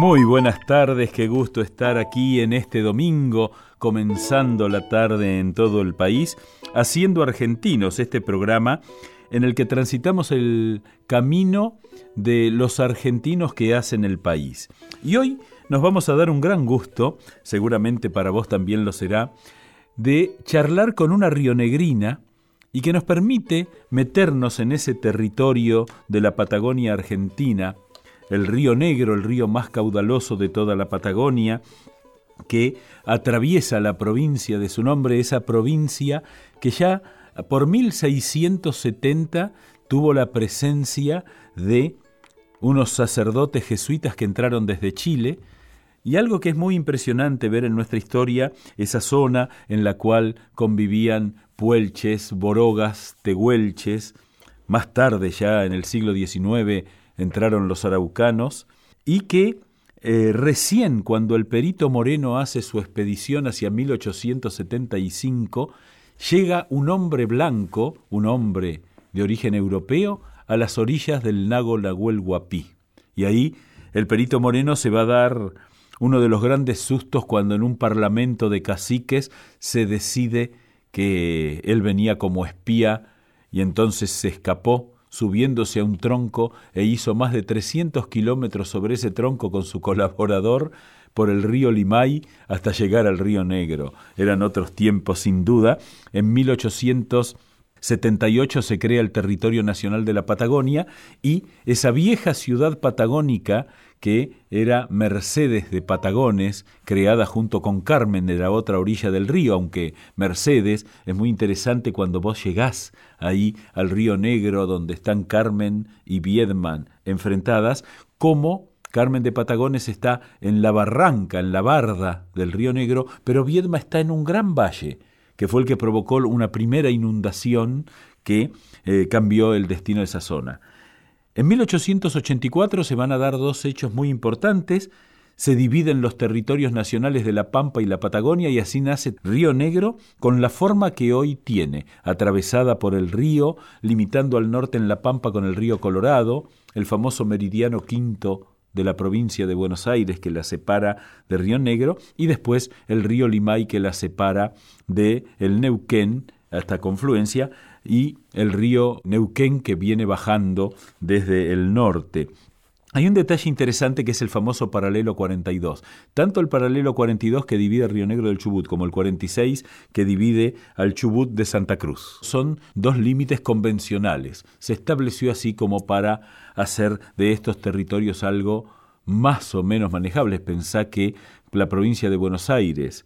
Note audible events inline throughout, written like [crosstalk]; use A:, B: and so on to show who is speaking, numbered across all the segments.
A: Muy buenas tardes, qué gusto estar aquí en este domingo, comenzando la tarde en todo el país, haciendo argentinos este programa en el que transitamos el camino de los argentinos que hacen el país. Y hoy nos vamos a dar un gran gusto, seguramente para vos también lo será, de charlar con una rionegrina y que nos permite meternos en ese territorio de la Patagonia Argentina, el río Negro, el río más caudaloso de toda la Patagonia, que atraviesa la provincia de su nombre, esa provincia que ya por 1670 tuvo la presencia de unos sacerdotes jesuitas que entraron desde Chile, y algo que es muy impresionante ver en nuestra historia, esa zona en la cual convivían puelches, borogas, tehuelches, más tarde ya en el siglo XIX entraron los araucanos, y que eh, recién cuando el perito Moreno hace su expedición hacia 1875, llega un hombre blanco, un hombre de origen europeo, a las orillas del lago Nahuel. Y ahí el perito Moreno se va a dar uno de los grandes sustos cuando en un parlamento de caciques se decide que él venía como espía y entonces se escapó subiéndose a un tronco e hizo más de 300 kilómetros sobre ese tronco con su colaborador por el río Limay hasta llegar al río Negro. Eran otros tiempos sin duda. En 1878 se crea el Territorio Nacional de la Patagonia y esa vieja ciudad patagónica que era Mercedes de Patagones, creada junto con Carmen de la otra orilla del río, aunque Mercedes es muy interesante cuando vos llegás ahí al río Negro donde están Carmen y Viedman enfrentadas, como Carmen de Patagones está en la barranca, en la barda del río Negro, pero Viedma está en un gran valle, que fue el que provocó una primera inundación que eh, cambió el destino de esa zona. En 1884 se van a dar dos hechos muy importantes. Se dividen los territorios nacionales de la Pampa y la Patagonia y así nace Río Negro con la forma que hoy tiene, atravesada por el río, limitando al norte en la Pampa con el río Colorado, el famoso meridiano quinto de la provincia de Buenos Aires que la separa de Río Negro y después el río Limay que la separa de el Neuquén hasta confluencia y el río Neuquén que viene bajando desde el norte. Hay un detalle interesante que es el famoso paralelo 42. Tanto el paralelo 42 que divide Río Negro del Chubut como el 46 que divide al Chubut de Santa Cruz. Son dos límites convencionales. Se estableció así como para hacer de estos territorios algo más o menos manejable. Pensá que la provincia de Buenos Aires,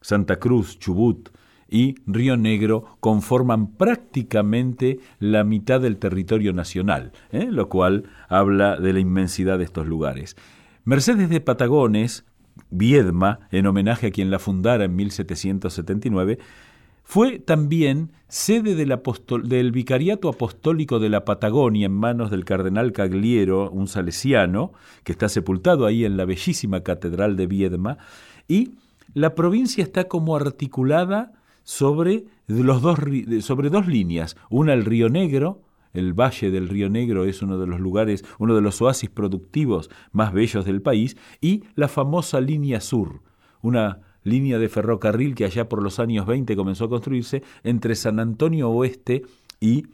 A: Santa Cruz, Chubut, y Río Negro conforman prácticamente la mitad del territorio nacional, ¿eh? lo cual habla de la inmensidad de estos lugares. Mercedes de Patagones, Viedma, en homenaje a quien la fundara en 1779, fue también sede del, del, Vicariato Apostólico de la Patagonia en manos del cardenal Cagliero, un salesiano, que está sepultado ahí en la bellísima Catedral de Viedma, y la provincia está como articulada sobre, los dos, sobre dos líneas, una el Río Negro, el Valle del Río Negro es uno de los lugares, uno de los oasis productivos más bellos del país, y la famosa línea sur, una línea de ferrocarril que allá por los años 20 comenzó a construirse entre San Antonio Oeste y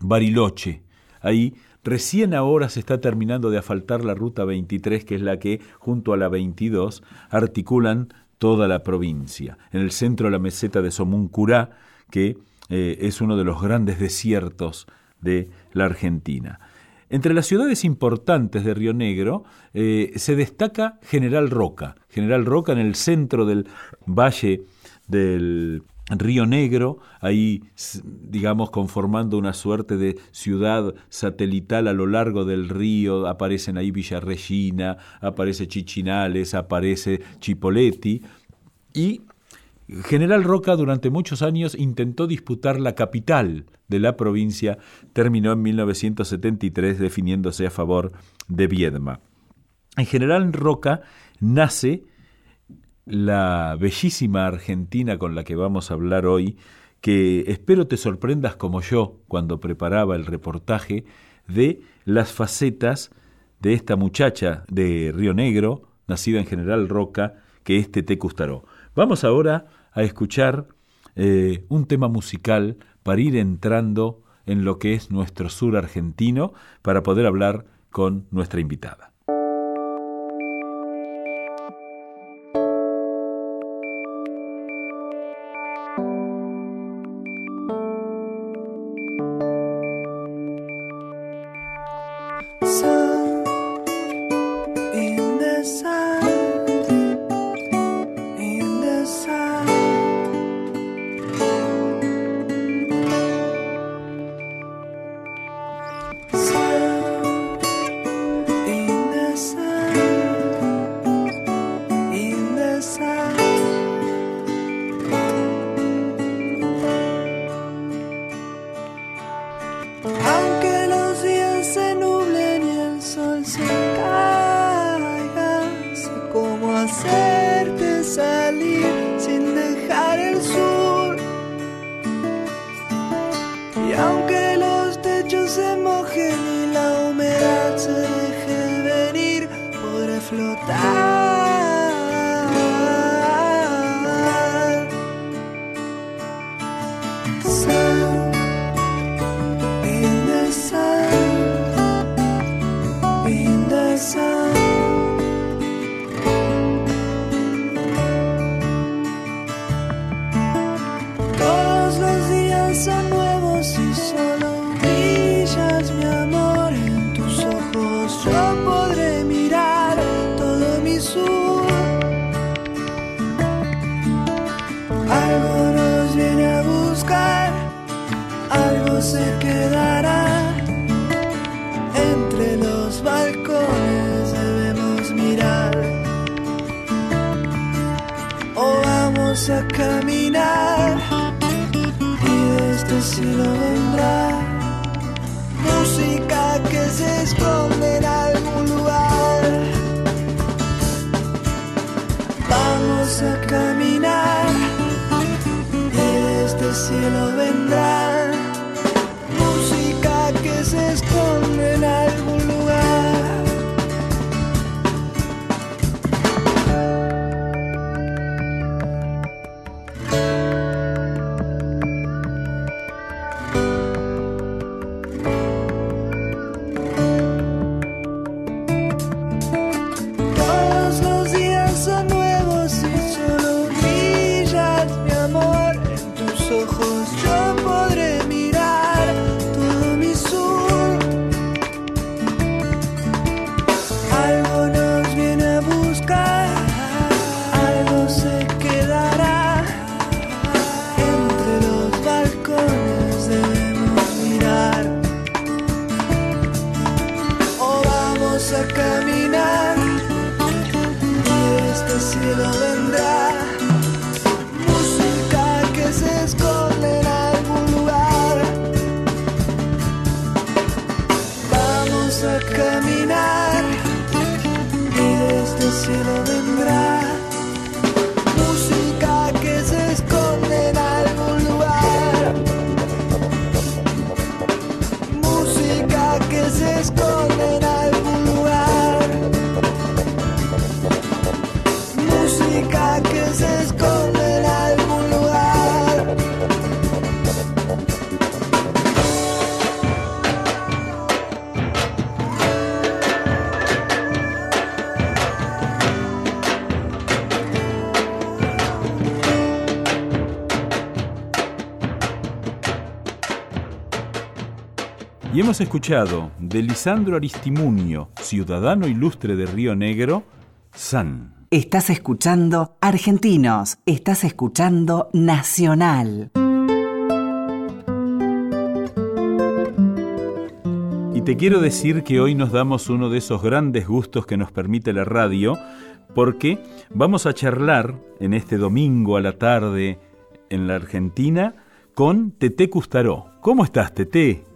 A: Bariloche. Ahí recién ahora se está terminando de asfaltar la ruta 23, que es la que, junto a la 22, articulan toda la provincia. En el centro de la meseta de Somuncurá, que eh, es uno de los grandes desiertos de la Argentina. Entre las ciudades importantes de Río Negro eh, se destaca General Roca. General Roca en el centro del valle del Río Negro, ahí digamos conformando una suerte de ciudad satelital a lo largo del río, aparecen ahí Villa Regina, aparece Chichinales, aparece Chipoleti y General Roca durante muchos años intentó disputar la capital de la provincia, terminó en 1973 definiéndose a favor de Viedma. En General Roca nace la bellísima Argentina con la que vamos a hablar hoy, que espero te sorprendas como yo cuando preparaba el reportaje de las facetas
B: de esta muchacha de Río Negro, nacida en General Roca, que es Tete Custaró. Vamos ahora a escuchar eh, un tema musical para ir entrando en lo que es nuestro sur argentino, para poder hablar con nuestra invitada. Hemos escuchado de Lisandro Aristimuño, ciudadano ilustre de Río Negro, San.
C: Estás escuchando Argentinos, estás escuchando Nacional.
B: Y te quiero decir que hoy nos damos uno de esos grandes gustos que nos permite la radio, porque vamos a charlar en este domingo a la tarde en la Argentina con Tete Custaró. ¿Cómo estás, Tete?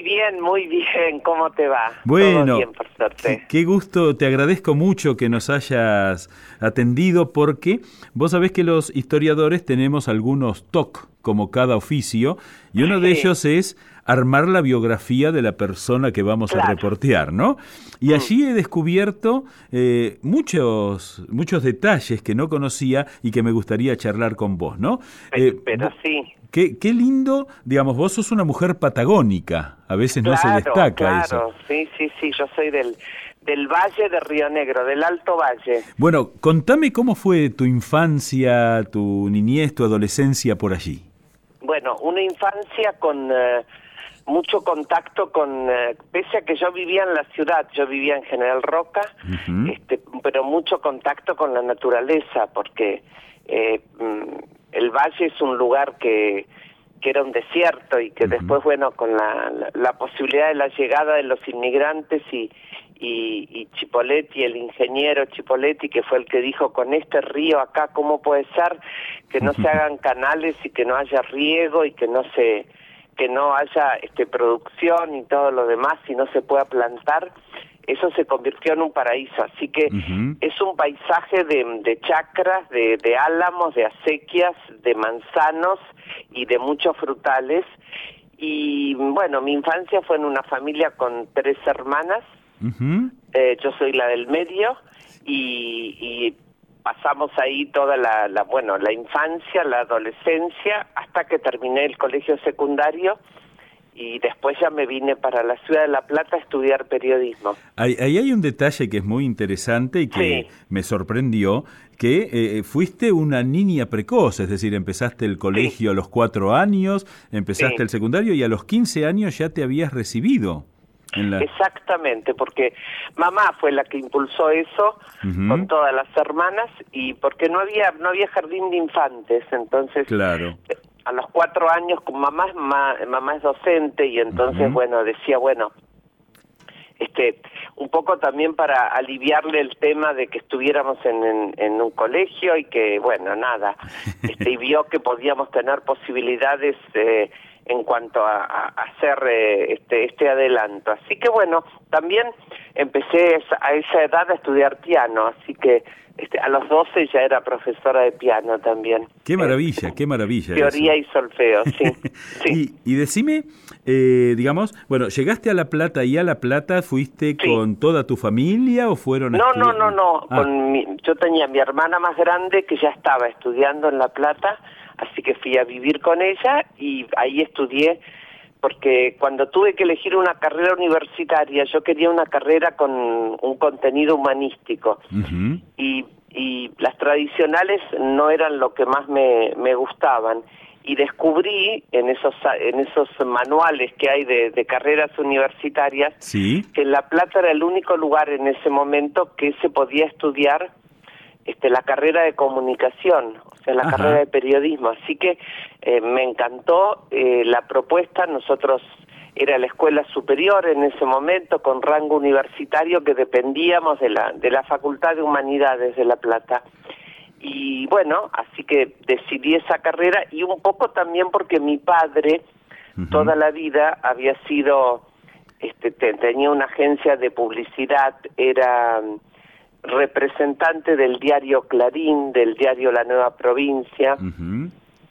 D: Muy bien, muy bien. ¿Cómo te va?
A: Bueno, bien, por suerte. Qué gusto, te agradezco mucho que nos hayas atendido porque vos sabés que los historiadores tenemos algunos TOC, como cada oficio, y uno de ellos es armar la biografía de la persona que vamos a reportear, ¿no? Y mm. allí he descubierto eh, muchos, muchos detalles que no conocía y que me gustaría charlar con vos, ¿no?
D: Eh, pero sí.
A: Qué, qué, lindo, digamos, vos sos una mujer patagónica, a veces no se destaca
D: claro.
A: eso.
D: Sí, sí, sí, yo soy del, del Valle de Río Negro, del Alto Valle.
A: Bueno, contame cómo fue tu infancia, tu niñez, tu adolescencia por allí.
D: Bueno, una infancia con eh, mucho contacto con, eh, pese a que yo vivía en la ciudad, yo vivía en General Roca, este, pero mucho contacto con la naturaleza, porque eh, mm, el valle es un lugar que, que era un desierto y que después, bueno, con la, la, posibilidad de la llegada de los inmigrantes y, y, y Chipoletti, el ingeniero Chipoletti, que fue el que dijo, con este río acá, ¿cómo puede ser que no se [laughs] hagan canales y que no haya riego y que no se que no haya este, producción y todo lo demás y no se pueda plantar, eso se convirtió en un paraíso. Así que es un paisaje de, de chacras, de, de, álamos, de acequias, de manzanos y de muchos frutales. Y bueno, mi infancia fue en una familia con tres hermanas. eh, yo soy la del medio y, y pasamos ahí toda la, la, bueno, la infancia, la adolescencia, hasta que terminé el colegio secundario y después ya me vine para la ciudad de La Plata a estudiar periodismo.
A: Ahí, hay un detalle que es muy interesante y que me sorprendió, que eh, fuiste una niña precoz, es decir, empezaste el colegio a los cuatro años, empezaste el secundario y a los quince años ya te habías recibido.
D: Exactamente, porque mamá fue la que impulsó eso con todas las hermanas y porque no había no había jardín de infantes, entonces
A: claro.
D: A los cuatro años con mamá mamá es docente y entonces bueno decía bueno este un poco también para aliviarle el tema de que estuviéramos en, en, un colegio y que bueno nada [laughs] este, y vio que podíamos tener posibilidades eh, en cuanto a, hacer eh, este, este adelanto. Así que bueno, también empecé a esa edad a estudiar piano, así que este, a los 12 ya era profesora de piano también.
A: Qué maravilla, qué maravilla.
D: Teoría y solfeo, sí. [laughs]
A: sí. Y, decime, eh, digamos, bueno, ¿llegaste a La Plata y a La Plata fuiste con toda tu familia o fueron
D: No, no, no, no, ah. con yo tenía mi hermana más grande que ya estaba estudiando en La Plata Así que fui a vivir con ella y ahí estudié porque cuando tuve que elegir una carrera universitaria, yo quería una carrera con un contenido humanístico. Y, y las tradicionales no eran lo que más me, me gustaban. Y descubrí en esos en esos manuales que hay de, de carreras universitarias que La Plata era el único lugar en ese momento que se podía estudiar este, la carrera de comunicación, o sea, la carrera de periodismo. Así que eh, me encantó eh, la propuesta. Nosotros era la escuela superior en ese momento con rango universitario que dependíamos de la de la Facultad de Humanidades de La Plata. Y bueno, así que decidí esa carrera y un poco también porque mi padre toda la vida había sido este tenía una agencia de publicidad, era representante del diario Clarín, del diario La Nueva Provincia,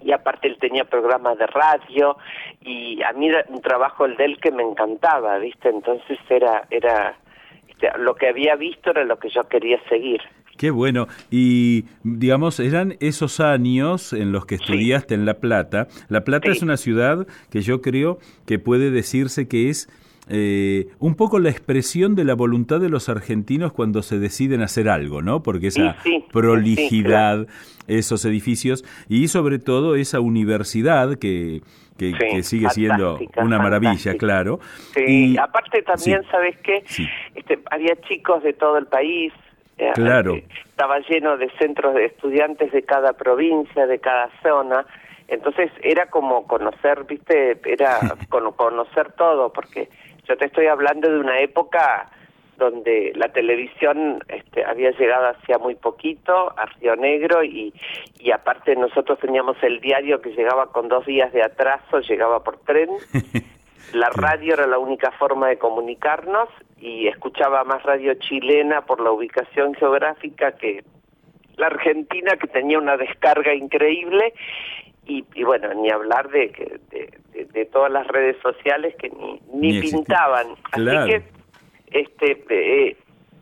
D: y aparte él tenía programas de radio, y a mí un trabajo el de él que me encantaba, ¿viste? Entonces era, era, este, lo que había visto era lo que yo quería seguir.
A: Qué bueno. Y digamos, eran esos años en los que estudiaste en La Plata. La Plata es una ciudad que yo creo que puede decirse que es eh, un poco la expresión de la voluntad de los argentinos cuando se deciden hacer algo, ¿no? Porque esa prolijidad, esos edificios y sobre todo esa universidad que, que, sigue siendo una maravilla, claro.
D: Sí, y, aparte también, ¿sabes qué? Este, había chicos de todo el país,
A: eh, Claro.
D: Estaba lleno de centros de estudiantes de cada provincia, de cada zona. Entonces era como conocer, viste, era [laughs] conocer todo, porque yo te estoy hablando de una época donde la televisión este, había llegado hacía muy poquito a Río Negro y, y aparte nosotros teníamos el diario que llegaba con dos días de atraso, llegaba por tren [laughs] La radio era la única forma de comunicarnos y escuchaba más radio chilena por la ubicación geográfica que la Argentina, que tenía una descarga increíble. Y, bueno, ni hablar de, de, de, todas las redes sociales que ni, ni, pintaban. Así que este eh,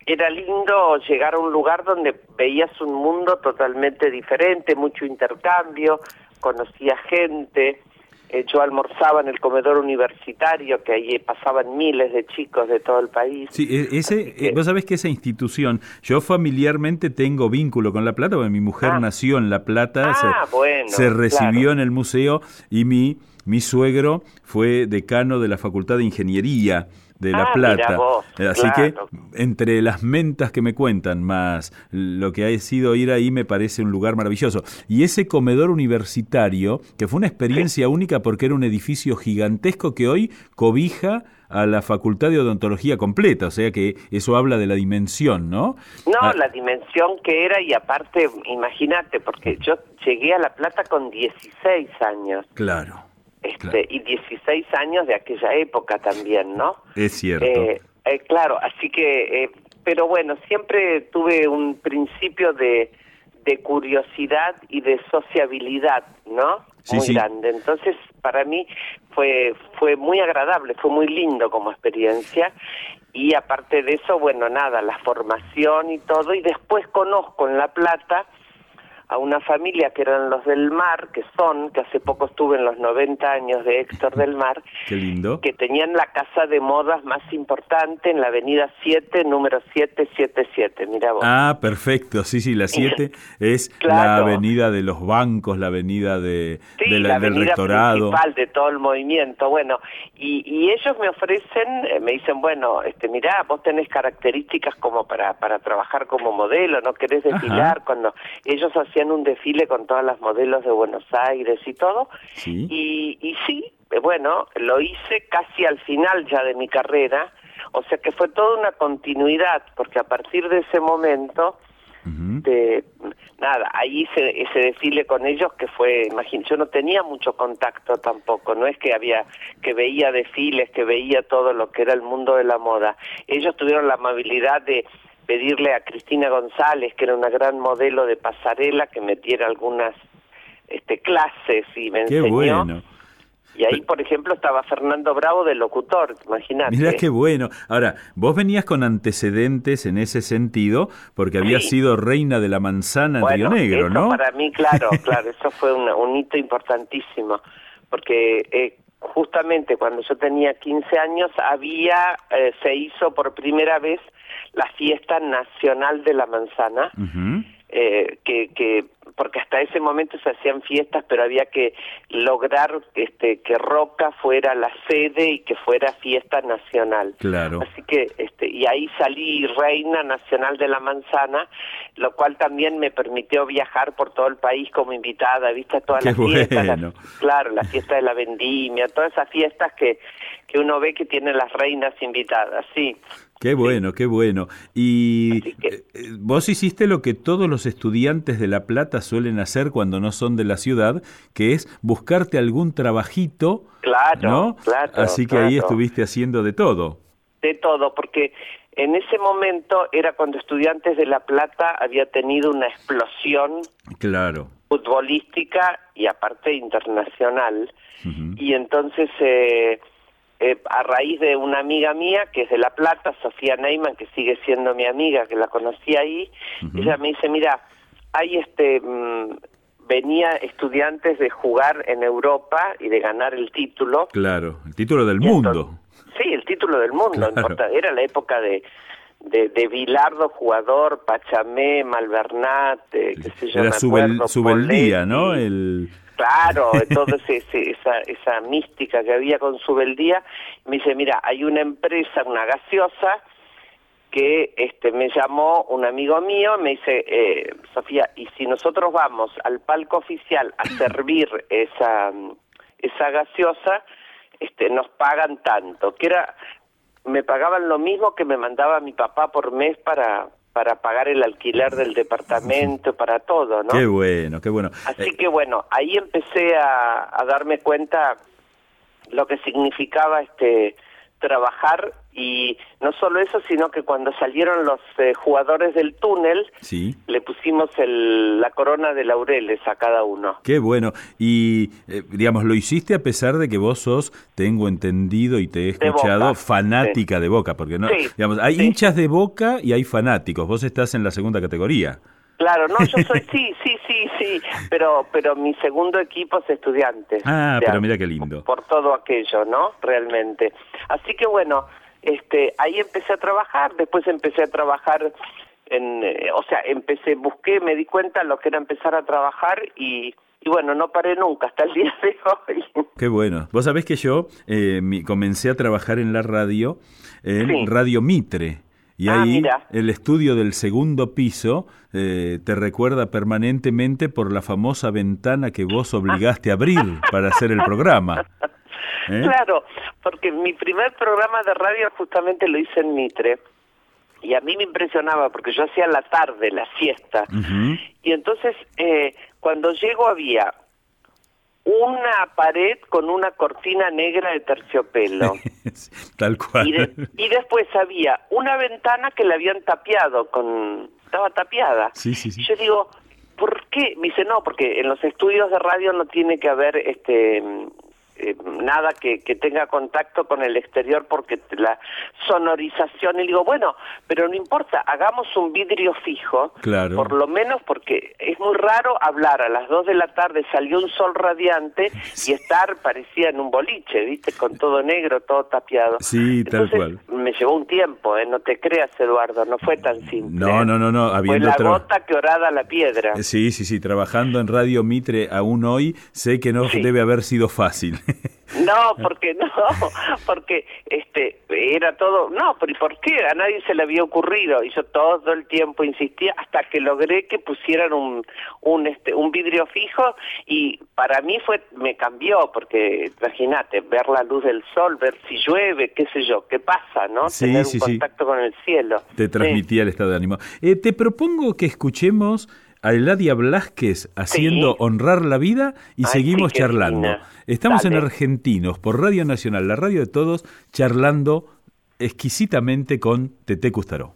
D: era lindo llegar a un lugar donde veías un mundo totalmente diferente, mucho intercambio, conocía gente, eh, yo almorzaba en el comedor universitario, que ahí pasaban miles de chicos de todo el país.
A: Sí, e, ese, eh, vos sabés que esa institución, yo familiarmente tengo vínculo con La Plata, porque mi mujer ah. nació en La Plata,
D: ah,
A: se, recibió en el museo y mi, mi suegro fue decano de la Facultad de Ingeniería de La
D: ah,
A: Plata. Así que entre las mentas que me cuentan, más lo que ha sido ir ahí, me parece un lugar maravilloso. Y ese comedor universitario, que fue una experiencia única porque era un edificio gigantesco que hoy cobija a la Facultad de Odontología completa, o sea que eso habla de la dimensión, ¿no?
D: No, ah. la dimensión que era y aparte, imagínate, porque yo llegué a La Plata con 16 años.
A: Claro.
D: Este, y 16 años de aquella época también, ¿no?
A: Es cierto.
D: Eh, eh, claro, así que, eh, pero bueno, siempre tuve un principio de, de curiosidad y de sociabilidad, ¿no? muy grande. Entonces, para mí fue fue muy agradable, fue muy lindo como experiencia y aparte de eso, bueno, nada, la formación y todo y después conozco en La Plata a una familia que eran los del mar, que son, que hace poco estuve en los 90 años de Héctor del Mar,
A: Qué lindo.
D: que tenían la casa de modas más importante en la avenida 7, número 777, mira vos.
A: Ah, perfecto, sí, sí, la 7 es la avenida de los bancos, la avenida de,
D: la,
A: del rectorado.
D: principal de todo el movimiento, bueno, y, y ellos me ofrecen, eh, me dicen, bueno, este, mirá, vos tenés características como para, para trabajar como modelo, no querés desfilar, cuando ellos hacían hacían un desfile con todas las modelos de Buenos Aires y todo. Y, y sí, eh, bueno, lo hice casi al final ya de mi carrera, o sea que fue toda una continuidad, porque a partir de ese momento, de, nada, ahí hice ese desfile con ellos que fue, imagínate, yo no tenía mucho contacto tampoco, no es que había, que veía desfiles, que veía todo lo que era el mundo de la moda. Ellos tuvieron la amabilidad de pedirle a Cristina González, que era una gran modelo de pasarela, que metiera algunas este, clases y me
A: qué Bueno.
D: Y ahí, por ejemplo, estaba Fernando Bravo de locutor, imagínate.
A: Mira qué bueno. Ahora, vos venías con antecedentes en ese sentido, porque habías sido reina de la manzana en Río Negro, ¿no?
D: Para mí, claro, [laughs] claro, eso fue un hito importantísimo, porque eh, justamente cuando yo tenía 15 años había, eh, se hizo por primera vez la fiesta nacional de la manzana, eh, que, que porque hasta ese momento se hacían fiestas, pero había que lograr este que Roca fuera la sede y que fuera fiesta nacional.
A: Claro.
D: Así que este y ahí salí reina nacional de la manzana, lo cual también me permitió viajar por todo el país como invitada, viste todas las fiestas, claro, la fiesta de la vendimia, todas esas fiestas que que uno ve que tienen las reinas invitadas, sí.
A: Qué bueno, qué bueno. Y eh, vos hiciste lo que todos los estudiantes de La Plata suelen hacer cuando no son de la ciudad, que es buscarte algún trabajito.
D: Claro,
A: ¿no?
D: claro.
A: Así que ahí estuviste haciendo de todo.
D: De todo, porque en ese momento era cuando Estudiantes de La Plata había tenido una explosión.
A: Claro.
D: Futbolística y aparte internacional. Y entonces. Eh, eh, a raíz de una amiga mía que es de La Plata, Sofía Neyman, que sigue siendo mi amiga, que la conocí ahí, ella me dice, mira, hay este, mm, venía estudiantes de jugar en Europa y de ganar el título.
A: Claro, el título del mundo.
D: sí, el título del mundo, era la época de, de, de Bilardo, jugador, Pachamé, Malvernat, eh, qué sé yo,
A: Era Subeldía, ¿no? El...
D: Claro, [laughs] toda esa, esa mística que había con su beldía. Me dice, mira, hay una empresa, una gaseosa, que este me llamó un amigo mío, me dice, eh, Sofía, y si nosotros vamos al palco oficial a [laughs] servir esa, esa gaseosa, este, nos pagan tanto, que era, me pagaban lo mismo que me mandaba mi papá por mes para, para pagar el alquiler del departamento, para todo, ¿no?
A: Qué bueno, qué bueno.
D: Así que bueno, ahí empecé a, darme cuenta lo que significaba este trabajar y no solo eso, sino que cuando salieron los eh, jugadores del túnel,
A: Sí.
D: le pusimos el, la corona de laureles a cada uno.
A: Qué bueno. Y, eh, digamos, lo hiciste a pesar de que vos sos, tengo entendido y te he escuchado, fanática de Boca, porque no,
D: Sí,
A: digamos, hay hinchas de Boca y hay fanáticos. Vos estás en la segunda categoría.
D: Claro, no, yo soy, [laughs] sí, sí, sí, sí, pero, pero mi segundo equipo es estudiantes.
A: Ah,
D: O sea,
A: pero mira qué lindo.
D: Por todo aquello, ¿no? Realmente. Así que bueno, este, ahí empecé a trabajar, después empecé a trabajar en, eh, o sea, empecé, busqué, me di cuenta lo que era empezar a trabajar y, y bueno, no paré nunca hasta el día de hoy.
A: Qué bueno. Vos sabés que yo eh, comencé a trabajar en la radio, en
D: Sí.
A: Radio Mitre. Y
D: Ah,
A: ahí
D: mira.
A: el estudio del segundo piso eh, te recuerda permanentemente por la famosa ventana que vos obligaste a abrir [laughs] para hacer el programa. ¿Eh?
D: Claro, porque mi primer programa de radio justamente lo hice en Mitre. Y a mí me impresionaba porque yo hacía la tarde, la siesta. Y entonces, eh, cuando llego había una pared con una cortina negra de terciopelo. [laughs]
A: Tal cual.
D: y, de- y después había una ventana que la habían tapiado con... Estaba tapiada.
A: Sí, sí, sí.
D: Y Yo digo, ¿por qué? Me dice, no, porque en los estudios de radio no tiene que haber este eh, nada que, que tenga contacto con el exterior porque la sonorización, y digo, bueno, pero no importa, hagamos un vidrio fijo,
A: Claro.
D: por lo menos porque es muy raro hablar a las 2 de la tarde, salió un sol radiante y estar parecía en un boliche, ¿viste? Con todo negro, todo tapiado.
A: Sí, tal cual.
D: Me llevó un tiempo, ¿eh? No te creas, Eduardo, no fue tan simple.
A: No, no, no, no,
D: Fue
A: habiendo
D: la
A: tra-
D: gota que orada la piedra.
A: Sí, sí, sí, trabajando en Radio Mitre aún hoy, sé que no
D: Sí.
A: debe haber sido fácil. [laughs]
D: No, porque no, porque este era todo, no, pero ¿y por qué? A nadie se le había ocurrido y yo todo el tiempo insistía hasta que logré que pusieran un un este un vidrio fijo y para mí fue me cambió porque imagínate, ver la luz del sol, ver si llueve, qué sé yo, qué pasa, ¿no?
A: Sí,
D: Tener
A: sí,
D: un
A: sí.
D: contacto con el cielo.
A: Te
D: Sí.
A: transmitía el estado de ánimo. Eh, te propongo que escuchemos a Eladia Blasquez haciendo
D: Sí.
A: Honrar la Vida y
D: Ay,
A: seguimos
D: sí,
A: charlando. Estamos en. Argentinos por Radio Nacional, la radio de todos, charlando exquisitamente con Tete Custaró.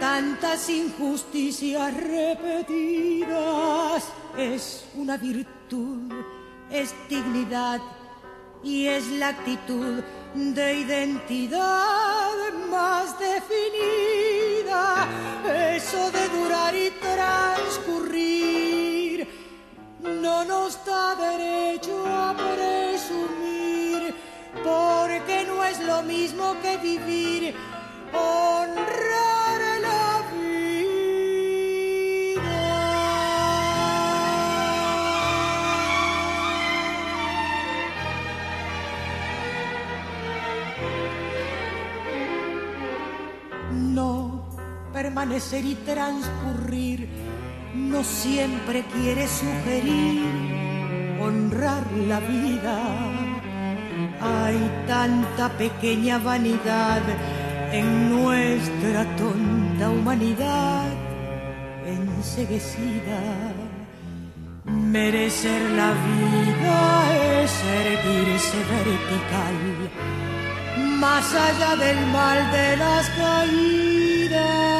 E: tantas injusticias repetidas. Es una virtud, es dignidad y es la actitud de identidad más definida. Eso de durar y transcurrir no nos da derecho a presumir, porque no es lo mismo que vivir, honrar permanecer y transcurrir no siempre quiere sugerir honrar la vida. Hay tanta pequeña vanidad en nuestra tonta humanidad enseguecida. Merecer la vida es erguirse vertical, más allá del mal de las caídas,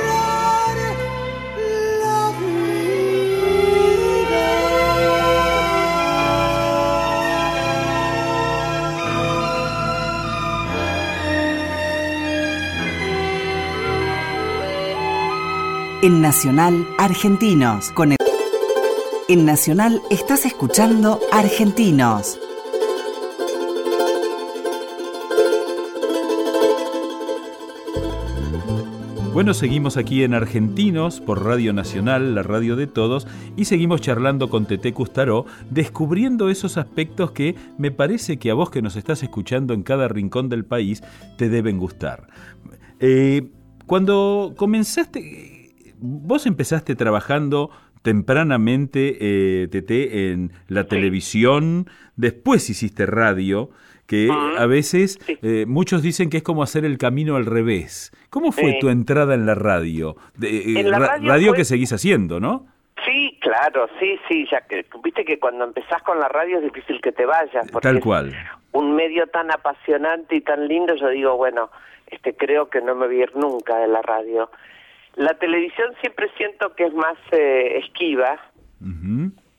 C: En Nacional, Argentinos. En Nacional estás escuchando Argentinos.
A: Bueno, seguimos aquí en Argentinos por Radio Nacional, la radio de todos, y seguimos charlando con Tete Custaró, descubriendo esos aspectos que me parece que a vos que nos estás escuchando en cada rincón del país te deben gustar. Eh, cuando comenzaste, vos empezaste trabajando tempranamente, eh, Tete, en la televisión, después hiciste radio, que a veces eh, muchos dicen que es como hacer el camino al revés. ¿Cómo fue tu entrada en la radio?
D: en la
A: radio, que seguís haciendo, ¿no?
D: Sí, claro, sí, sí, ya que viste que cuando empezás con la radio es difícil que te vayas. Porque
A: Tal cual.
D: un medio tan apasionante y tan lindo, yo digo, bueno, este creo que no me voy a ir nunca de la radio. La televisión siempre siento que es más eh, esquiva.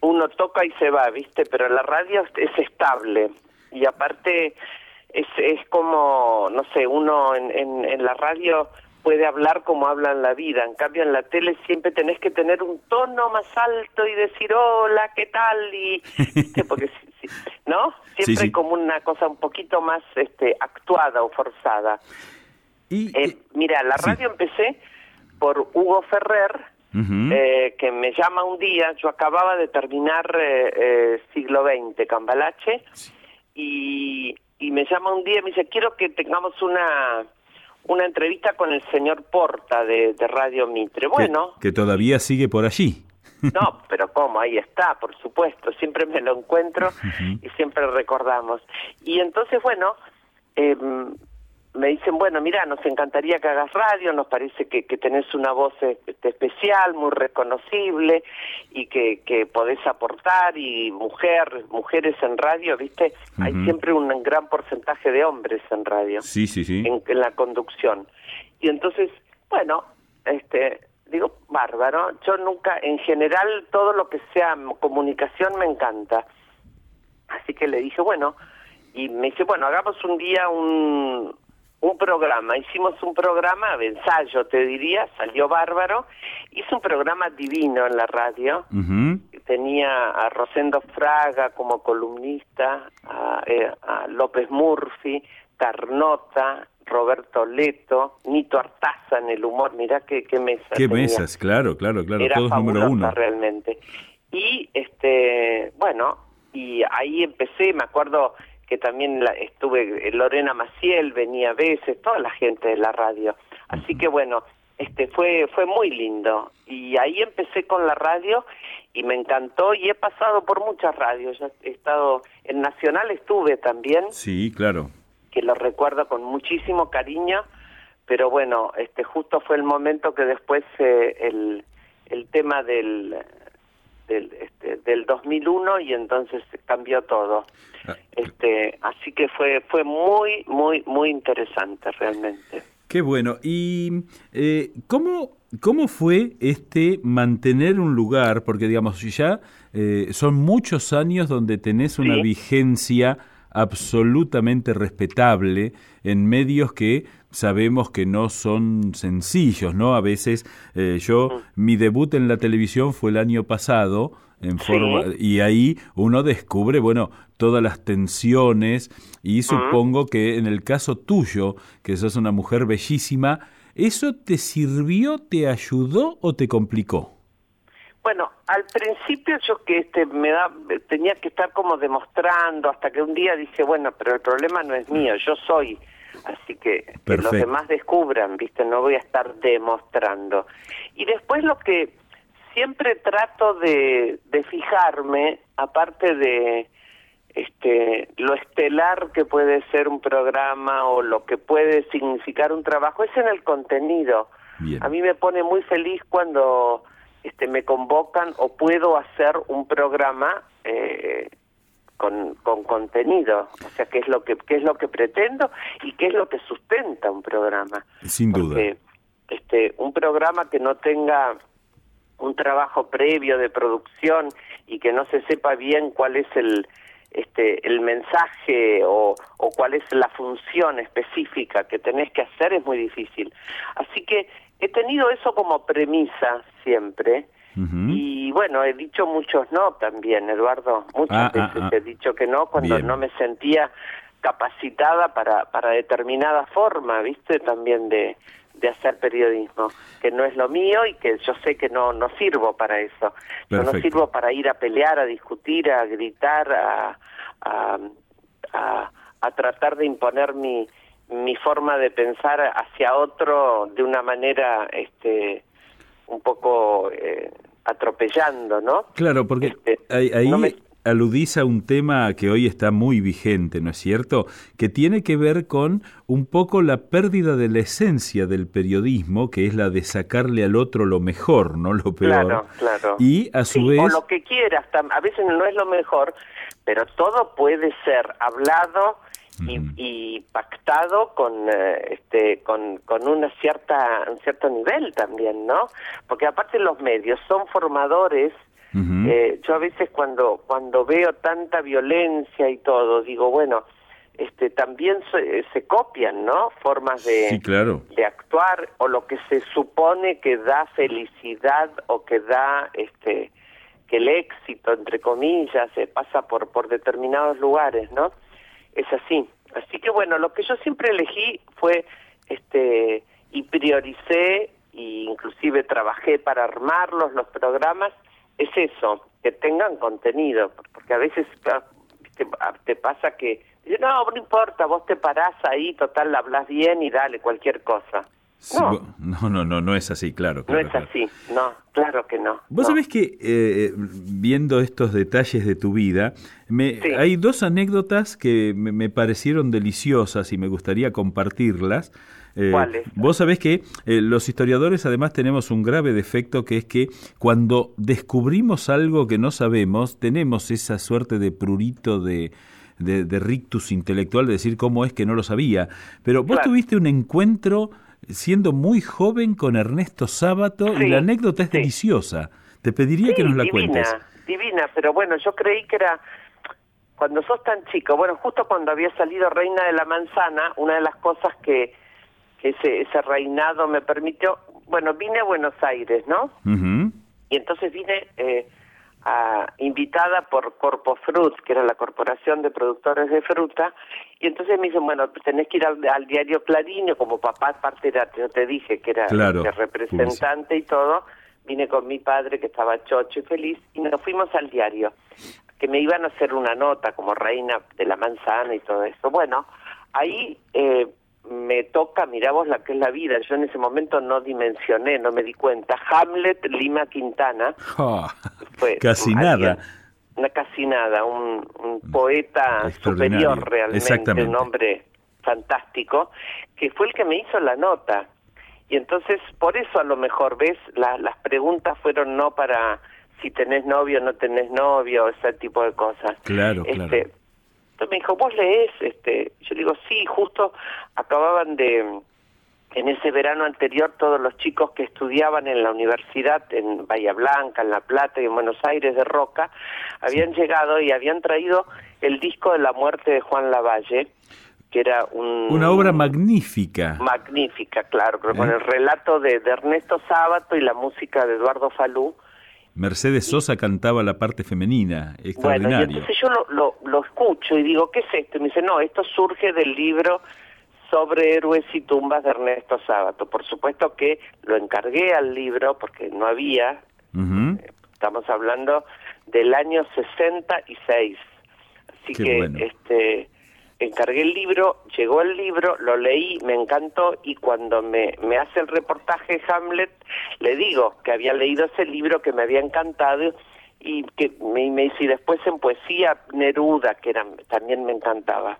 D: Uno toca y se va, ¿viste? Pero la radio es estable y aparte es, es como, no sé, uno en, en, en la radio puede hablar como habla en la vida, en cambio en la tele siempre tenés que tener un tono más alto y decir hola, ¿qué tal? y [laughs] porque ¿no? Siempre como una cosa un poquito más este actuada o forzada. Y, eh, mira, la radio empecé por Hugo Ferrer, eh, que me llama un día, yo acababa de terminar eh, eh siglo XX, Cambalache, y, y me llama un día y me dice, quiero que tengamos una una entrevista con el señor Porta de, de Radio Mitre. Bueno.
A: Que, todavía sigue por allí. [laughs]
D: No, pero ¿cómo? Ahí está, por supuesto. Siempre me lo encuentro y siempre recordamos. Y entonces, bueno, eh, me dicen, bueno, mira, nos encantaría que hagas radio, nos parece que, que tenés una voz este, especial, muy reconocible y que, que podés aportar y mujer, mujeres en radio, ¿viste? Hay siempre un gran porcentaje de hombres en radio.
A: Sí, sí, sí.
D: En, en, la conducción. Y entonces, bueno, este digo, bárbaro, yo nunca, en general, todo lo que sea comunicación me encanta. Así que le dije, bueno, y me dice, bueno, hagamos un día un, un programa, hicimos un programa de ensayo, te diría, salió bárbaro, hice un programa divino en la radio, tenía a Rosendo Fraga como columnista, a, eh, López Murphy, Carnota, Roberto Leto, Nito Artaza en el humor, mirá qué, qué mesa.
A: Qué mesas, claro, claro, claro,
D: Era
A: todos número uno.
D: realmente. Y, este, bueno, y ahí empecé, me acuerdo que también la, estuve, Lorena Maciel venía a veces, toda la gente de la radio. Así que bueno, este fue fue muy lindo y ahí empecé con la radio y me encantó y he pasado por muchas radios, he estado en Nacional estuve también.
A: Sí, claro.
D: Que lo recuerdo con muchísimo cariño, pero bueno, este justo fue el momento que después eh, el el tema del del, este, del 2001 y entonces cambió todo. Ah, este, así que fue fue muy muy muy interesante realmente.
A: Qué bueno. ¿Y eh, cómo, cómo fue este mantener un lugar? Porque digamos, ya eh, son muchos años donde tenés una vigencia absolutamente respetable en medios que sabemos que no son sencillos, ¿no? A veces eh, yo, mi debut en la televisión fue el año pasado, en forma, y ahí uno descubre, bueno, todas las tensiones, y supongo que en el caso tuyo, que sos una mujer bellísima, ¿eso te sirvió, te ayudó o te complicó?
D: Bueno, al principio yo que este me da tenía que estar como demostrando hasta que un día dije, bueno, pero el problema no es mío, yo soy, así que que los demás descubran, ¿viste? No voy a estar demostrando. Y después lo que siempre trato de, de fijarme, aparte de este lo estelar que puede ser un programa o lo que puede significar un trabajo, es en el contenido. A mí me pone muy feliz cuando este, me convocan o puedo hacer un programa eh, con, con contenido, o sea, qué es lo que qué es lo que pretendo y qué es lo que sustenta un programa.
A: Sin duda.
D: este, un programa que no tenga un trabajo previo de producción y que no se sepa bien cuál es el este el mensaje o, o cuál es la función específica que tenés que hacer es muy difícil. Así que he tenido eso como premisa siempre. Y bueno, he dicho muchos no también, Eduardo. Muchas
A: Ah, ah,
D: veces
A: ah.
D: he dicho que no cuando
A: Bien.
D: no me sentía capacitada para, para determinada forma, ¿viste? También de, de hacer periodismo, que no es lo mío y que yo sé que no, no sirvo para eso. Yo no sirvo para ir a pelear, a discutir, a gritar, a, a, a- a tratar de imponer mi, mi forma de pensar hacia otro de una manera este un poco eh, atropellando, ¿no?
A: Claro, porque
D: Este,
A: ahí, ahí
D: no me-
A: aludís a un tema que hoy está muy vigente, ¿no es cierto? Que tiene que ver con un poco la pérdida de la esencia del periodismo, que es la de sacarle al otro lo mejor, no lo peor.
D: Claro, claro.
A: Y a su
D: Sí,
A: vez...
D: o lo que quieras, a veces no es lo mejor, pero todo puede ser hablado y, y pactado con eh, este con, con una cierta un cierto nivel también, ¿no? Porque aparte los medios son formadores. Eh, yo a veces cuando cuando veo tanta violencia y todo digo bueno este también se, se copian no formas de
A: Sí, claro.
D: de actuar o lo que se supone que da felicidad o que da este que el éxito entre comillas se pasa por por determinados lugares no es así. Así que bueno lo que yo siempre elegí fue este y prioricé e inclusive trabajé para armarlos los programas es eso que tengan contenido porque a veces claro, te, te pasa que no no importa vos te parás ahí total hablas bien y dale cualquier cosa
A: Sí,
D: no.
A: no, no, no, no es así, claro.
D: no es
A: claro.
D: así no claro que no
A: Vos
D: no.
A: sabés que eh, viendo estos detalles de tu vida, me,
D: Sí.
A: hay dos anécdotas que me, me parecieron deliciosas y me gustaría compartirlas. Eh,
D: ¿Cuáles?
A: Vos sabés que eh, los historiadores además tenemos un grave defecto que es que cuando descubrimos algo que no sabemos, tenemos esa suerte de prurito de, de, de rictus intelectual de decir cómo es que no lo sabía. Pero vos
D: Claro.
A: tuviste un encuentro siendo muy joven con Ernesto Sábato y la anécdota es
D: sí.
A: deliciosa. Te pediría que nos la
D: divina,
A: cuentes.
D: Divina, pero bueno, yo creí que era cuando sos tan chico, bueno, justo cuando había salido Reina de la Manzana, una de las cosas que, que ese, ese reinado me permitió, bueno, vine a Buenos Aires, ¿no?
A: Ujú.
D: Y entonces vine eh, a- invitada por Corpo Fruit, que era la corporación de productores de fruta, y entonces me dicen, bueno, pues tenés que ir al, al diario Clarín, como papá aparte era, yo te dije que era
A: Claro,
D: este, representante y todo, vine con mi padre que estaba chocho y feliz, y nos fuimos al diario, que me iban a hacer una nota como reina de la manzana y todo eso. Bueno, ahí eh, me toca, mirá vos la que es la vida, yo en ese momento no dimensioné, no me di cuenta, Hamlet Lima Quintana,
A: Ja,
D: fue
A: Casi
D: alguien-
A: nada.
D: Una casi nada, un, un poeta superior realmente, un hombre fantástico, que fue el que me hizo la nota. Y entonces, por eso a lo mejor, ¿ves? La- las preguntas fueron no para si tenés novio o no tenés novio, ese tipo de cosas.
A: Claro,
D: Este,
A: claro.
D: Entonces me dijo, ¿vos lees? Este, yo digo, sí, justo acababan de, en ese verano anterior, todos los chicos que estudiaban en la universidad en Bahía Blanca, en La Plata y en Buenos Aires de Roca, habían llegado y habían traído el disco de la muerte de Juan Lavalle, que era un...
A: Una obra magnífica.
D: magnífica, claro, pero con
A: ¿Eh?
D: el relato de, de Ernesto Sábato y la música de Eduardo Falú.
A: Mercedes Sosa cantaba la parte femenina,
D: Bueno, y entonces yo lo, lo, lo escucho y digo, ¿qué es esto? Y me dice, no, esto surge del libro sobre héroes y tumbas de Ernesto Sábato. Por supuesto que lo encargué al libro porque no había,
A: Ujú.
D: estamos hablando del año 66. Así
A: Qué
D: que
A: bueno.
D: este encargué el libro, llegó el libro, lo leí, me encantó y cuando me, me hace el reportaje Hamlet, le digo que había leído ese libro, que me había encantado y que me, me dice, y después en poesía Neruda, que era, también me encantaba.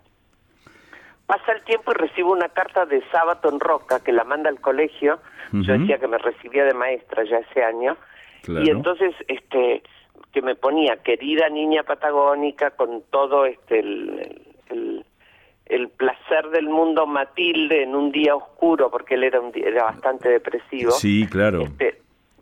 D: Pasa el tiempo y recibo una carta de Sábato en Roca que la manda al colegio. Yo decía que me recibía de maestra ya ese año.
A: Claro.
D: Y entonces, este, que me ponía querida niña patagónica con todo este el, el, el placer del mundo Matilde en un día oscuro porque él era un día- era bastante depresivo.
A: Sí, claro.
D: Este,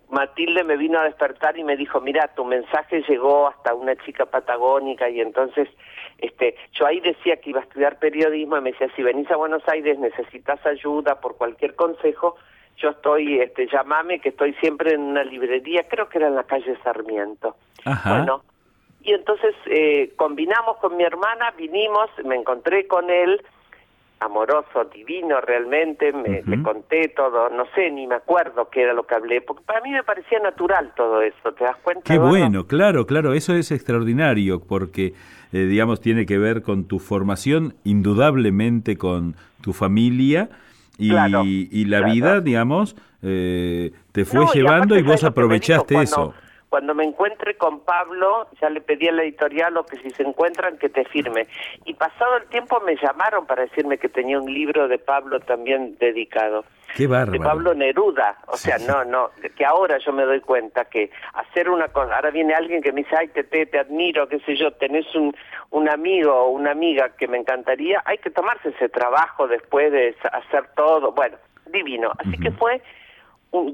D: Matilde me vino a despertar y me dijo, mira, tu mensaje llegó hasta una chica patagónica y entonces este, yo ahí decía que iba a estudiar periodismo y me decía, si venís a Buenos Aires necesitas ayuda por cualquier consejo, yo estoy, este, llamame, que estoy siempre en una librería, creo que era en la calle Sarmiento.
A: Ajá.
D: Bueno, y entonces eh, combinamos con mi hermana, vinimos, me encontré con él, amoroso, divino realmente, me, le conté todo, no sé, ni me acuerdo qué era lo que hablé, porque para mí me parecía natural todo eso, ¿te das cuenta?
A: Qué bueno, claro, claro, eso es extraordinario porque, eh, digamos, tiene que ver con tu formación, indudablemente con tu familia y,
D: Claro,
A: y la
D: claro.
A: vida, digamos, eh, te fue
D: No,
A: llevando y vos
D: ¿sabes lo que me
A: aprovechaste
D: dijo?
A: eso.
D: Cuando, cuando me encuentre con Pablo, ya le pedí a la editorial o que si se encuentran que te firme. Y pasado el tiempo me llamaron para decirme que tenía un libro de Pablo también dedicado.
A: Qué bárbaro.
D: de Pablo Neruda, o sea, no, no, que ahora yo me doy cuenta que hacer una cosa, ahora viene alguien que me dice, ay, te, te, te admiro, qué sé yo, tenés un, un amigo o una amiga que me encantaría, hay que tomarse ese trabajo después de hacer todo, bueno, divino. Así que fue,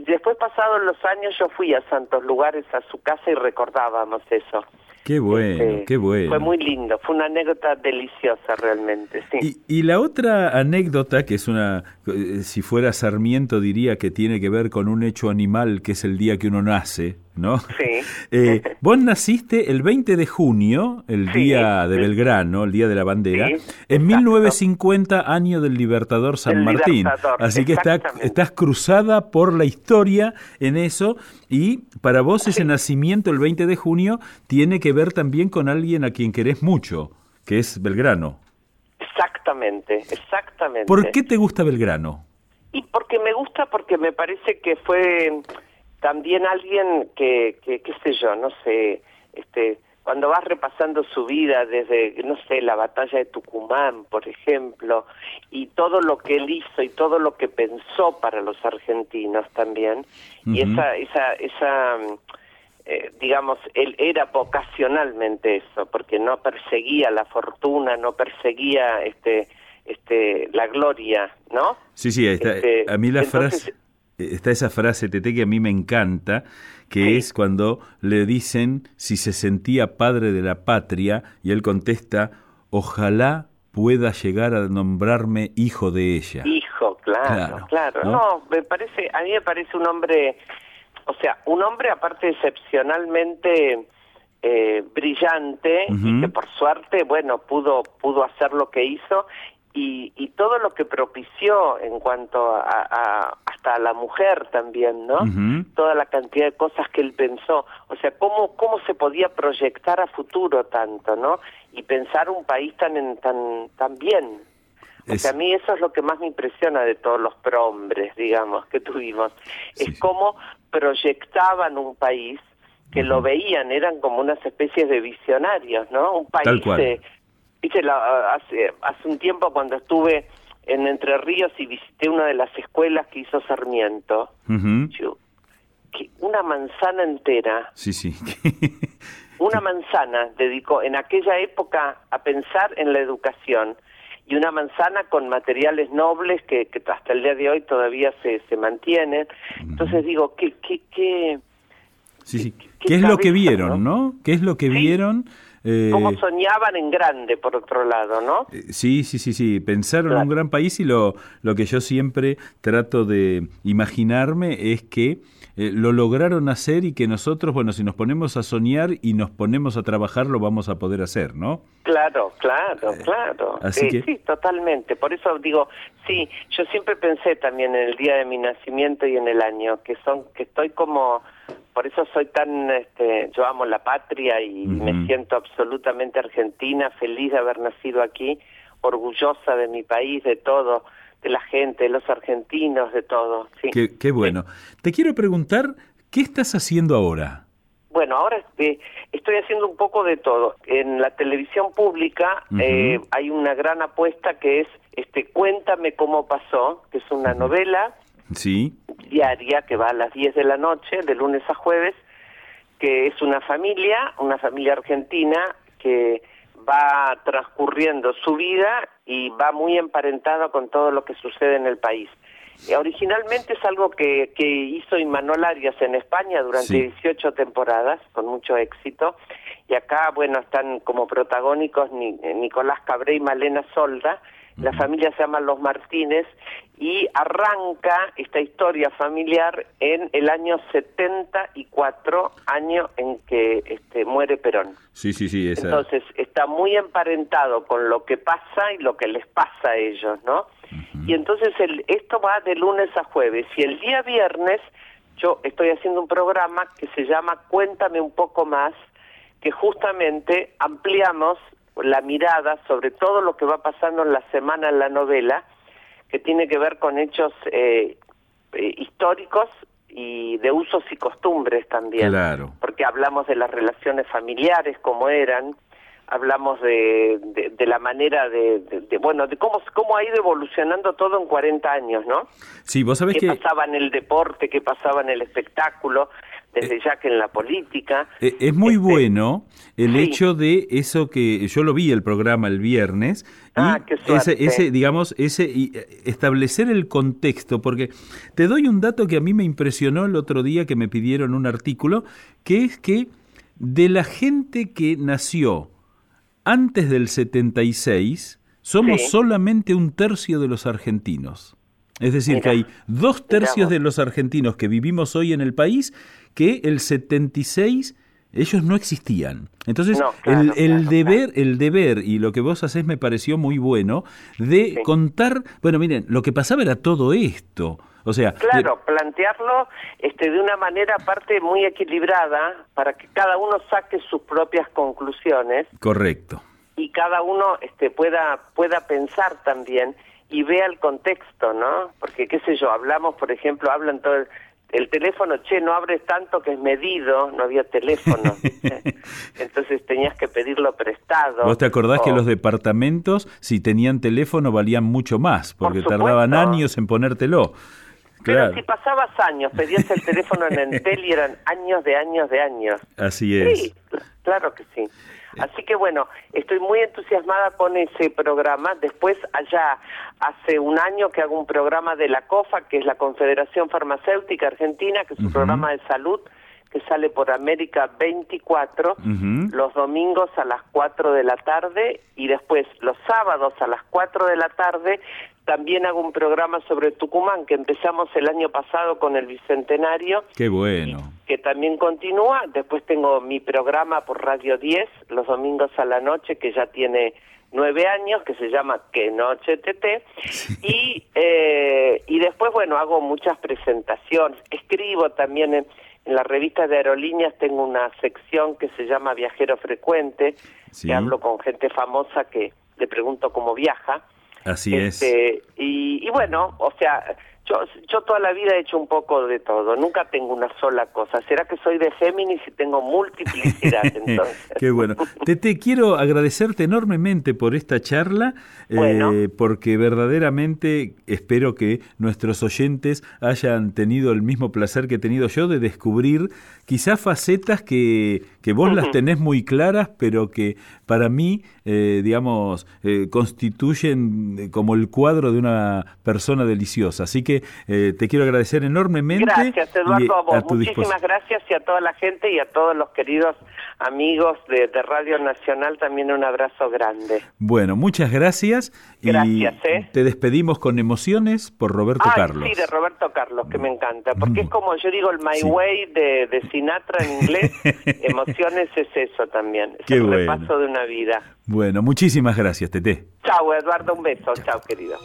D: después pasados los años yo fui a santos lugares, a su casa y recordábamos eso.
A: Qué bueno,
D: Este,
A: qué bueno.
D: Fue muy lindo, fue una anécdota deliciosa realmente, sí.
A: Y, y la otra anécdota, que es una, eh, si fuera Sarmiento diría que tiene que ver con un hecho animal, que es el día que uno nace, ¿no?
D: Sí. [laughs]
A: Eh, vos naciste el 20 de junio, el
D: Sí.
A: día de Belgrano, el día de la bandera,
D: Sí,
A: en
D: exacto.
A: 1950, año del Libertador San Martín.
D: Libertador,
A: Así que está- estás cruzada por la historia en eso, y para vos ese nacimiento el 20 de junio tiene que ver también con alguien a quien querés mucho, que es Belgrano.
D: Exactamente, exactamente.
A: ¿Por qué te gusta Belgrano?
D: Y porque me gusta, porque me parece que fue también alguien que, que qué sé yo, no sé, este, cuando vas repasando su vida desde, no sé, la batalla de Tucumán, por ejemplo, y todo lo que él hizo y todo lo que pensó para los argentinos también, y esa, esa, esa, eh, digamos, él era vocacionalmente eso, porque no perseguía la fortuna, no perseguía, este, este, la gloria, ¿no?
A: Sí, sí, está,
D: Este,
A: a mí la
D: entonces-
A: frase, está esa frase, Tete, que a mí me encanta, que
D: Sí.
A: es cuando le dicen si se sentía padre de la patria, y él contesta, ojalá pueda llegar a nombrarme hijo de ella.
D: Hijo, claro,
A: Claro,
D: claro.
A: ¿no?
D: ¿no? me parece, a mí me parece un hombre, o sea, un hombre aparte excepcionalmente eh, brillante y que por suerte, bueno, pudo pudo hacer lo que hizo y, y todo lo que propició en cuanto a, a- hasta a la mujer también, ¿no? Toda la cantidad de cosas que él pensó, o sea, cómo cómo se podía proyectar a futuro tanto, ¿no? Y pensar un país tan en- tan tan bien. O
A: Es-
D: sea, a mí eso es lo que más me impresiona de todos los prohombres, digamos, que tuvimos.
A: Sí.
D: Es cómo proyectaban un país que lo veían, eran como unas especies de visionarios, ¿no? Un país
A: Tal cual.
D: de... Dice, hace, hace un tiempo cuando estuve en Entre Ríos y visité una de las escuelas que hizo Sarmiento, yo- que una manzana entera
A: Sí, sí. [laughs]
D: una manzana dedicó en aquella época a pensar en la educación y una manzana con materiales nobles que, que hasta el día de hoy todavía se, se mantienen. Entonces digo, ¿qué, qué, qué,
A: sí, sí.
D: qué
A: ¿Qué es lo que vieron, no? ¿Qué es lo que
D: Sí.
A: vieron? Eh,
D: cómo soñaban en grande, por otro lado, ¿no?
A: Eh, Sí, sí, sí, sí. Pensaron en
D: Claro.
A: un gran país y lo, lo que yo siempre trato de imaginarme es que eh, lo lograron hacer y que nosotros, bueno, si nos ponemos a soñar y nos ponemos a trabajar, lo vamos a poder hacer, ¿no?
D: Claro, claro, claro.
A: Eh, así
D: Eh,
A: que-
D: Sí, totalmente. Por eso digo, sí, yo siempre pensé también en el día de mi nacimiento y en el año, que son, que estoy como, por eso soy tan, este, yo amo la patria y me siento absolutamente argentina, feliz de haber nacido aquí, orgullosa de mi país, de todo, de la gente, de los argentinos, de todo. Sí.
A: Qué, qué bueno. Te quiero preguntar, ¿qué estás haciendo ahora?
D: Bueno, ahora este, estoy haciendo un poco de todo. En la televisión pública eh, hay una gran apuesta que es este Cuéntame cómo pasó, que es una novela
A: Sí.
D: diaria que va a las 10 de la noche, de lunes a jueves, que es una familia, una familia argentina que va transcurriendo su vida y va muy emparentada con todo lo que sucede en el país. Eh, originalmente es algo que, que hizo Imanol Arias en España durante
A: Sí.
D: 18 temporadas, con mucho éxito, y acá, bueno, están como protagónicos Ni- eh, Nicolás Cabré y Malena Solda, la familia se llama Los Martínez, y arranca esta historia familiar en el año 74, año en que este, muere Perón.
A: Sí, sí, sí. Esa...
D: Entonces está muy emparentado con lo que pasa y lo que les pasa a ellos, ¿no? Y entonces el, esto va de lunes a jueves y el día viernes yo estoy haciendo un programa que se llama Cuéntame un poco más, que justamente ampliamos la mirada sobre todo lo que va pasando en la semana en la novela, que tiene que ver con hechos eh, eh, históricos y de usos y costumbres también.
A: Claro.
D: Porque hablamos de las relaciones familiares, como eran, hablamos de, de, la manera de, de, bueno, de cómo, cómo ha ido evolucionando todo en 40 años, ¿no?
A: Sí, vos sabés
D: ¿Qué
A: que...
D: pasaba en el deporte, qué pasaba en el espectáculo, desde ya que en la política.
A: Eh, es muy
D: Este,
A: bueno el
D: sí.
A: hecho de eso que yo lo vi el programa el viernes y
D: Ah, qué suerte.
A: ese, ese digamos ese y, eh, establecer el contexto porque te doy un dato que a mí me impresionó el otro día que me pidieron un artículo que es que de la gente que nació antes del 76 somos
D: Sí.
A: solamente un tercio de los argentinos. Es decir,
D: Mira,
A: que hay dos tercios de los argentinos que vivimos hoy en el país que el 76 ellos no existían. Entonces,
D: No, claro,
A: el, el
D: claro,
A: deber, el deber y lo que vos hacés me pareció muy bueno de
D: Sí.
A: contar, bueno, miren, lo que pasaba era todo esto. O sea,
D: Claro, plantearlo este, de una manera aparte muy equilibrada para que cada uno saque sus propias conclusiones
A: correcto.
D: y cada uno este, pueda pueda pensar también y vea el contexto, ¿no? Porque qué sé yo, hablamos, por ejemplo, hablan todo el, el teléfono, che, no abres tanto que es medido, no había teléfono, [laughs] entonces tenías que pedirlo prestado.
A: ¿Vos te acordás que los departamentos, si tenían teléfono, valían mucho más? Porque
D: Por
A: tardaban años en ponértelo.
D: Pero
A: Claro,
D: si pasabas años, pedías el teléfono en [laughs] Entel y eran años de años de años.
A: así es.
D: Sí, claro que sí. Así que bueno, estoy muy entusiasmada con ese programa. Después, allá hace un año que hago un programa de la COFA, que es la Confederación Farmacéutica Argentina, que es un programa de salud que sale por América 24,
A: Ujú.
D: los domingos a las 4 de la tarde y después los sábados a las 4 de la tarde también hago un programa sobre Tucumán que empezamos el año pasado con el Bicentenario
A: Qué bueno.
D: que también continúa. Después tengo mi programa por Radio 10, los domingos a la noche, que ya tiene nueve años, que se llama Que Noche TT. Y, eh, y después, bueno, hago muchas presentaciones. Escribo también en, en la revista de aerolíneas, tengo una sección que se llama Viajero Frecuente,
A: Sí.
D: que hablo con gente famosa que le pregunto cómo viaja.
A: Así es.
D: Este, y, y bueno, o sea, yo, yo toda la vida he hecho un poco de todo, nunca tengo una sola cosa. ¿Será que soy de Géminis y tengo multiplicidad [laughs] entonces?
A: Qué bueno. Tete, quiero agradecerte enormemente por esta charla, eh, porque verdaderamente espero que nuestros oyentes hayan tenido el mismo placer que he tenido yo de descubrir quizás facetas que, que vos las tenés muy claras, pero que para mí, eh, digamos, eh, constituyen como el cuadro de una persona deliciosa. Así que eh, te quiero agradecer enormemente.
D: Gracias, Eduardo, a vos.
A: tu
D: Muchísimas gracias y a toda la gente y a todos los queridos amigos de, de Radio Nacional también un abrazo grande.
A: Bueno, muchas gracias.
D: Gracias,
A: y
D: ¿eh?
A: te despedimos con emociones por Roberto
D: Ah,
A: Carlos.
D: sí, de Roberto Carlos, que me encanta, porque es como yo digo el My
A: Sí.
D: Way de, de Sinatra en inglés, [laughs] emociones es eso también, es
A: Qué
D: el
A: bueno.
D: repaso de una vida.
A: Bueno, muchísimas gracias, Tete.
D: Chao, Eduardo, un beso, chao, querido.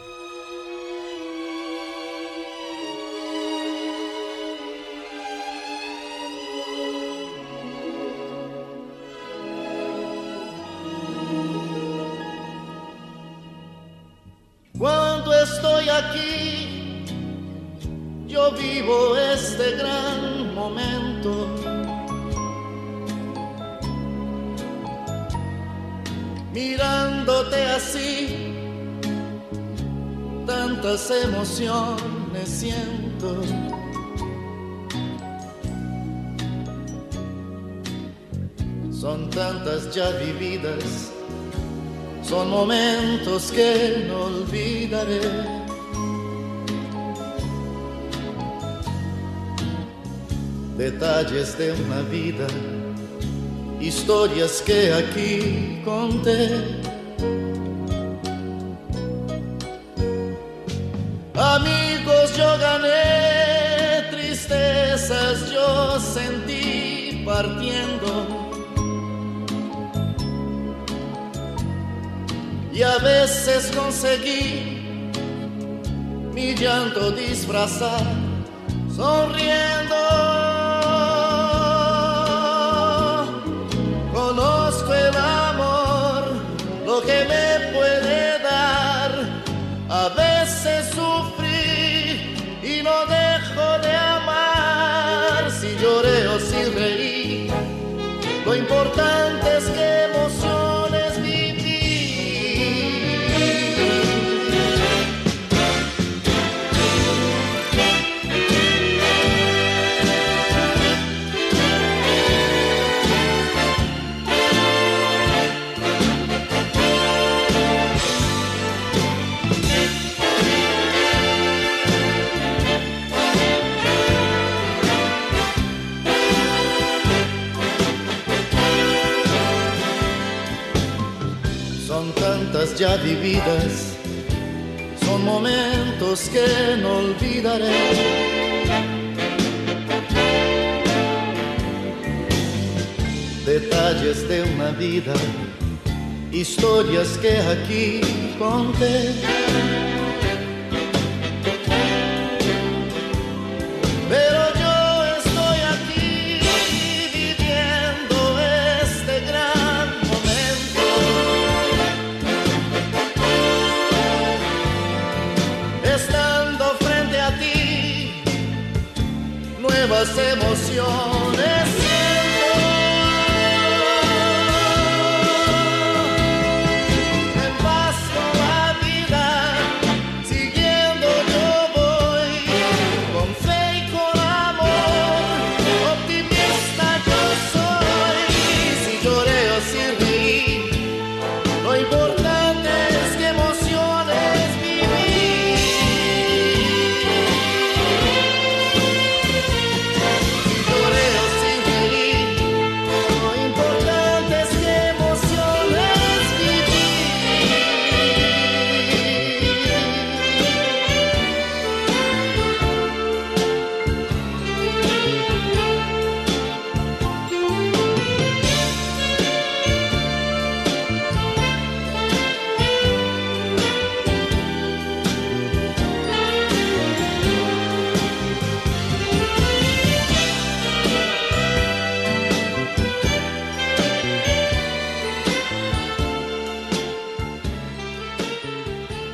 F: Aquí, yo vivo este gran momento. Mirándote así, tantas emociones siento. Son tantas ya vividas son momentos que no olvidaré. detalles de una vida, historias que aquí conté. Amigos, yo gané, tristezas yo sentí partiendo. y a veces conseguí mi llanto disfrazar sonriendo. Historias que aquí conté.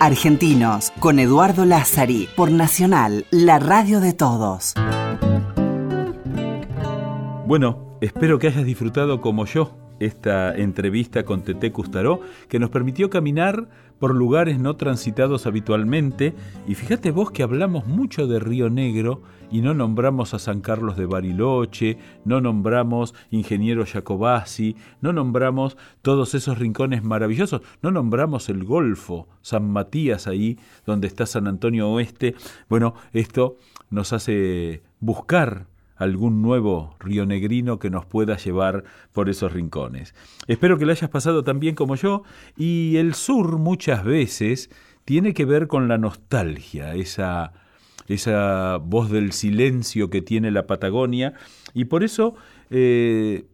C: Argentinos, con Eduardo Lázari, por Nacional, la radio de todos.
A: Bueno, espero que hayas disfrutado como yo esta entrevista con Tete Custaró, que nos permitió caminar por lugares no transitados habitualmente. Y fíjate vos que hablamos mucho de Río Negro y no nombramos a San Carlos de Bariloche, no nombramos Ingeniero Jacobasi, no nombramos todos esos rincones maravillosos, no nombramos el Golfo, San Matías ahí, donde está San Antonio Oeste. Bueno, esto nos hace buscar algún nuevo rionegrino que nos pueda llevar por esos rincones. Espero que lo hayas pasado tan bien como yo y el sur muchas veces tiene que ver con la nostalgia, esa esa voz del silencio que tiene la Patagonia y por eso eh,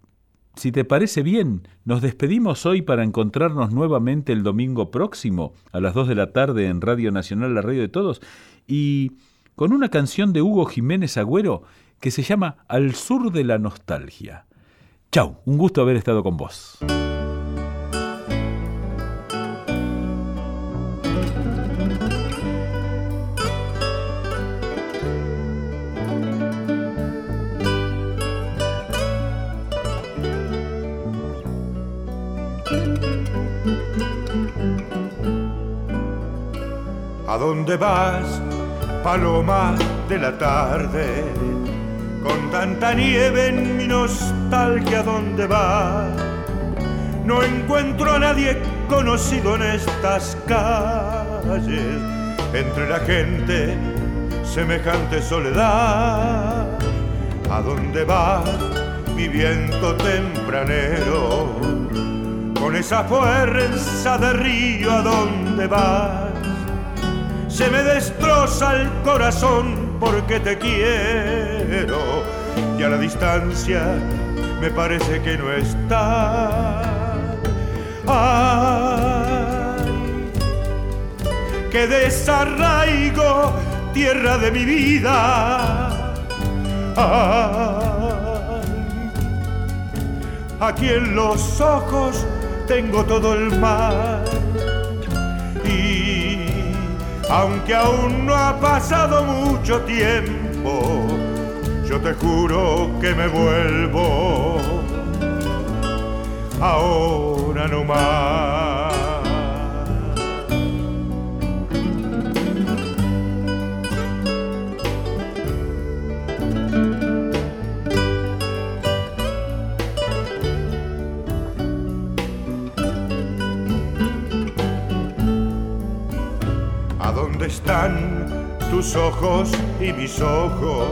A: si te parece bien, nos despedimos hoy para encontrarnos nuevamente el domingo próximo a las 2 de la tarde en Radio Nacional, la radio de todos, y con una canción de Hugo Jiménez Agüero que se llama Al sur de la nostalgia. Chau, un gusto haber estado con vos.
G: Dónde vas, paloma de la tarde? Con tanta nieve en mi nostalgia, ¿a dónde vas? No encuentro a nadie conocido en estas calles, entre la gente, semejante soledad. ¿A dónde vas, mi viento tempranero? Con esa fuerza de río, ¿a dónde vas? Se me destroza el corazón porque te quiero. y a la distancia me parece que no está. Ay, que desarraigo tierra de mi vida. Ay, aquí en los ojos tengo todo el mar. Aunque aún no ha pasado mucho tiempo, yo te juro que me vuelvo. Ahora no ojos y mis ojos?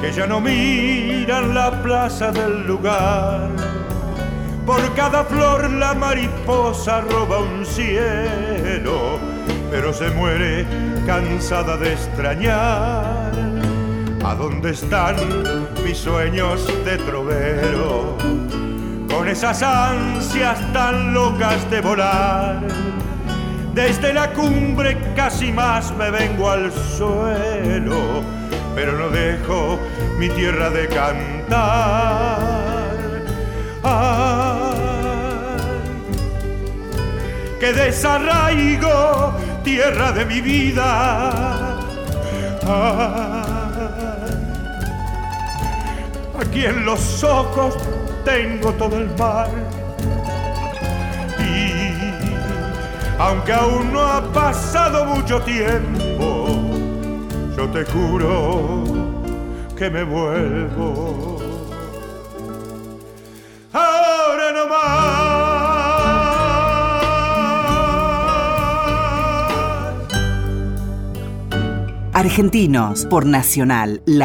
G: Que ya no miran la plaza del lugar. Por cada flor la mariposa roba un cielo, pero se muere cansada de extrañar. ¿A dónde están mis sueños de trovero? Con esas ansias tan locas de volar. Desde la cumbre casi más me vengo al suelo, pero no dejo mi tierra de cantar. Ay, que desarraigo tierra de mi vida. Ay, aquí en los ojos tengo todo el mar. Aunque aún no ha pasado mucho tiempo, yo te juro que me vuelvo. Ahora no más.
C: Argentinos por Nacional. La